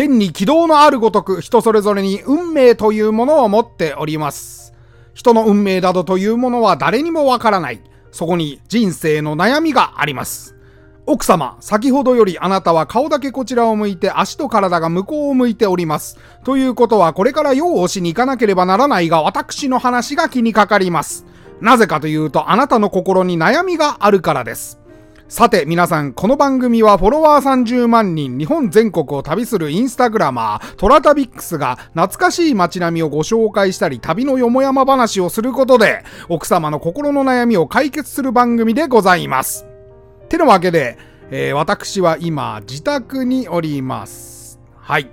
天に軌道のあるごとく人それぞれに運命というものを持っております。人の運命などというものは誰にもわからない。そこに人生の悩みがあります。奥様、先ほどよりあなたは顔だけこちらを向いて足と体が向こうを向いております。ということはこれから用をしに行かなければならないが私の話が気にかかります。なぜかというとあなたの心に悩みがあるからです。さて皆さん、この番組はフォロワー30万人、日本全国を旅するインスタグラマー、トラタビックスが懐かしい街並みをご紹介したり、旅のよもやま話をすることで、奥様の心の悩みを解決する番組でございます。てなわけで、えー、私は今、自宅におります。はい。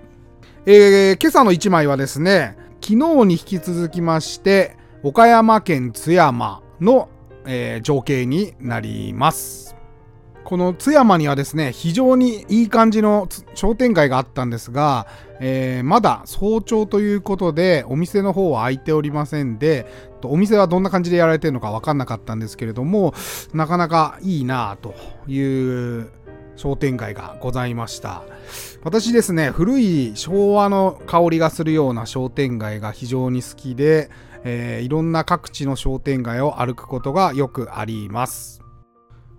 えー、今朝の一枚はですね、昨日に引き続きまして、岡山県津山の、えー、情景になります。この津山にはですね、非常にいい感じの商店街があったんですが、えー、まだ早朝ということで、お店の方は開いておりませんで、お店はどんな感じでやられてるのかわかんなかったんですけれども、なかなかいいなという商店街がございました。私ですね、古い昭和の香りがするような商店街が非常に好きで、えー、いろんな各地の商店街を歩くことがよくあります。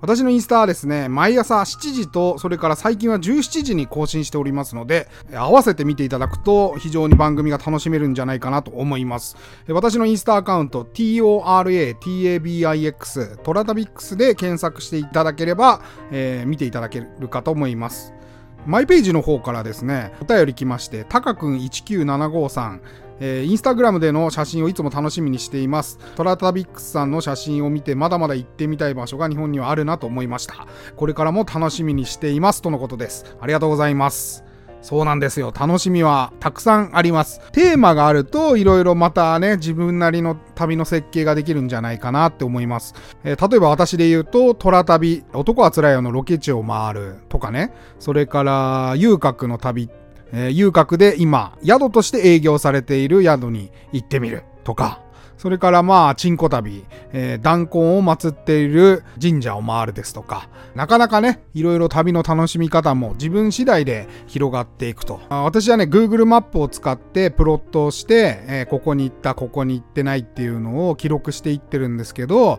私のインスタはですね、毎朝7時と、それから最近は17時に更新しておりますので、合わせて見ていただくと非常に番組が楽しめるんじゃないかなと思います。私のインスタアカウント、TORATABIX、トラタビックスで検索していただければ、えー、見ていただけるかと思います。マイページの方からですね、お便り来まして、タカくん1975さん、えー、インスタグラムでの写真をいつも楽しみにしています。トラタビックスさんの写真を見て、まだまだ行ってみたい場所が日本にはあるなと思いました。これからも楽しみにしています。とのことです。ありがとうございます。そうなんですよ。楽しみはたくさんあります。テーマがあると、いろいろまたね、自分なりの旅の設計ができるんじゃないかなって思います。えー、例えば私で言うと、虎旅、男は辛いよのロケ地を回るとかね、それから、遊郭の旅えー、遊郭で今、宿として営業されている宿に行ってみるとか、それからまあ、チンコ旅、えー、弾痕を祀っている神社を回るですとか、なかなかね、いろいろ旅の楽しみ方も自分次第で広がっていくと。あ私はね、Google マップを使ってプロットをして、えー、ここに行った、ここに行ってないっていうのを記録していってるんですけど、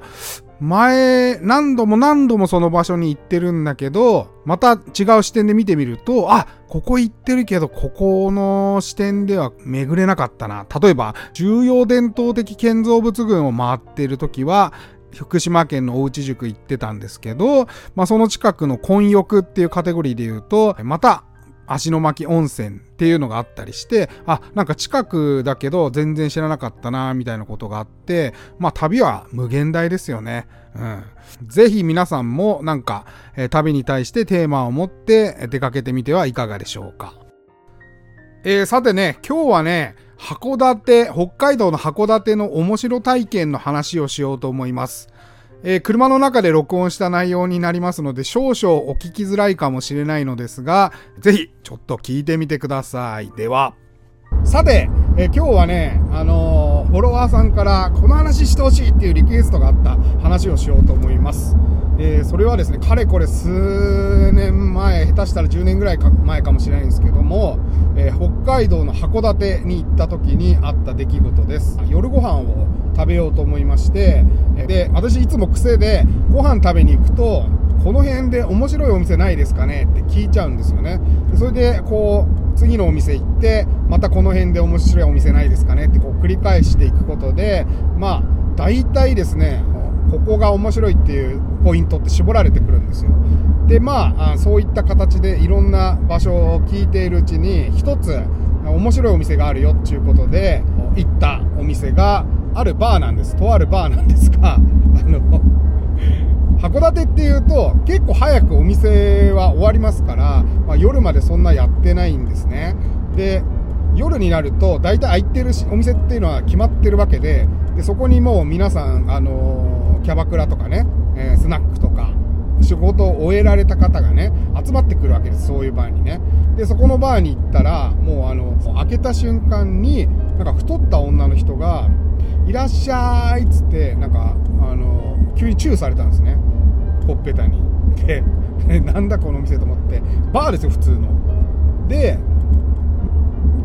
前、何度も何度もその場所に行ってるんだけど、また違う視点で見てみると、あ、ここ行ってるけど、ここの視点では巡れなかったな。例えば、重要伝統的建造物群を回ってる時は、福島県の大内塾行ってたんですけど、まあ、その近くの混浴っていうカテゴリーで言うと、また足の巻温泉っていうのがあったりして、あ、なんか近くだけど全然知らなかったな、みたいなことがあって、まあ旅は無限大ですよね。うん。ぜひ皆さんもなんか、えー、旅に対してテーマを持って出かけてみてはいかがでしょうか。えー、さてね、今日はね、函館、北海道の函館の面白体験の話をしようと思います。えー、車の中で録音した内容になりますので少々お聞きづらいかもしれないのですが、ぜひちょっと聞いてみてください。では。さて、え、今日はね、あのー、フォロワーさんからこの話してほしいっていうリクエストがあった話をしようと思います。えー、それはですね、かれこれ数年前、下手したら10年ぐらい前かもしれないんですけども、え北海道の函館に行った時にあった出来事です。夜ご飯を食べようと思いまして、で、私いつも癖でご飯食べに行くと、この辺で面白いお店ないですかねって聞いちゃうんですよね。それで、こう、次のお店行って、またこの辺で面白いお店ないですかねってこう繰り返していくことで、まあ、大体ですね、ここが面白いっていうポイントって絞られてくるんですよ。で、まあ、そういった形でいろんな場所を聞いているうちに、一つ面白いお店があるよっていうことで、行ったお店が、あるバーなんです。とあるバーなんですが、あの、函館っていうと結構早くお店は終わりますから、まあ、夜までそんなやってないんですね。で、夜になると大体空いてるお店っていうのは決まってるわけで、でそこにもう皆さん、あのー、キャバクラとかね、えー、スナックとか、仕事を終えられた方がね、集まってくるわけです、そういうバーにね。で、そこのバーに行ったら、もうあの、開けた瞬間に、なんか太った女の人が、いらっしゃいっつって、なんか、あの、急にチューされたんですね。ほっぺたに。で、なんだこの店と思って、バーですよ、普通の。で、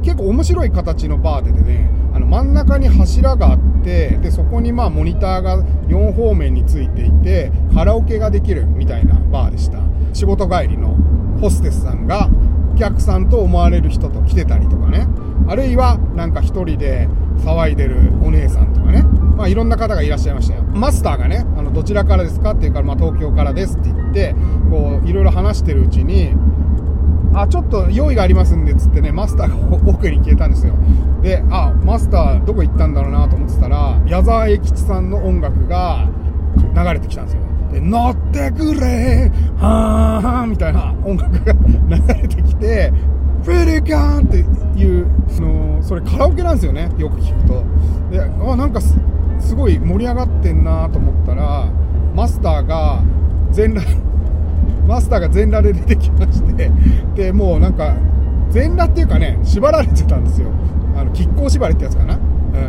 結構面白い形のバーでねあの真ん中に柱があってでそこにまあモニターが4方面についていてカラオケができるみたいなバーでした仕事帰りのホステスさんがお客さんと思われる人と来てたりとかねあるいはなんか一人で騒いでるお姉さんとかねまあいろんな方がいらっしゃいましたよマスターがねあのどちらからですかって言うから、まあ、東京からですって言ってこういろいろ話してるうちにあ、ちょっと用意がありますんでっ、つってね、マスターが奥に消えたんですよ。で、あ、マスターどこ行ったんだろうなと思ってたら、矢沢永吉さんの音楽が流れてきたんですよ。で、乗ってくれはーはーみたいな音楽が流れてきて、フェリカンっていう、その、それカラオケなんですよね、よく聞くと。で、あ、なんかすごい盛り上がってんなと思ったら、マスターが全裸、マスターが全裸で出てきまして。でもうなんか全裸っていうかね縛られてたんですよ。あの亀甲縛りってやつかな、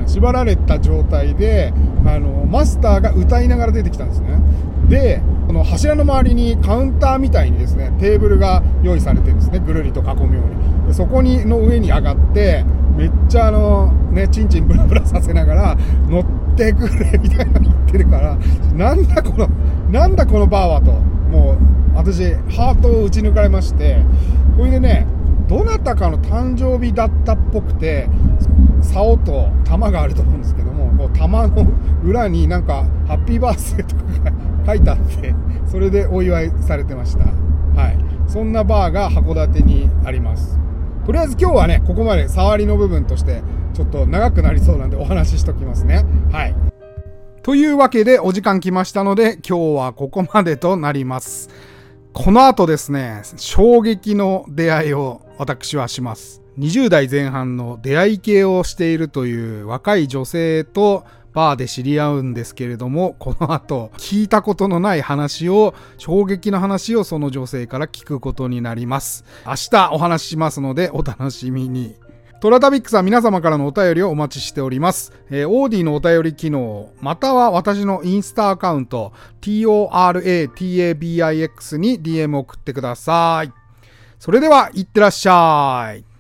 うん、縛られた状態であのマスターが歌いながら出てきたんですね。での柱の周りにカウンターみたいにですねテーブルが用意されてるんですね。ぐるりと囲むように。でそこにの上に上がってめっちゃあのねチンチンブラブラさせながら乗ってくれみたいなの言ってるからなんだこのなんだこのバーはと。もう私、ハートを打ち抜かれまして、これでね、どなたかの誕生日だったっぽくて、竿と玉があると思うんですけども、こう玉の裏になんか、ハッピーバースデーとかが書いてあって、それでお祝いされてました。はい。そんなバーが函館にあります。とりあえず今日はね、ここまで触りの部分として、ちょっと長くなりそうなんでお話ししときますね。はい。というわけでお時間来ましたので、今日はここまでとなります。この後ですね、衝撃の出会いを私はします。20代前半の出会い系をしているという若い女性とバーで知り合うんですけれども、この後、聞いたことのない話を、衝撃の話をその女性から聞くことになります。明日お話ししますので、お楽しみに。トラタビックスは皆様からのお便りをお待ちしております。えー、オーディのお便り機能、または私のインスタアカウント、toratabix に DM 送ってください。それでは、いってらっしゃい。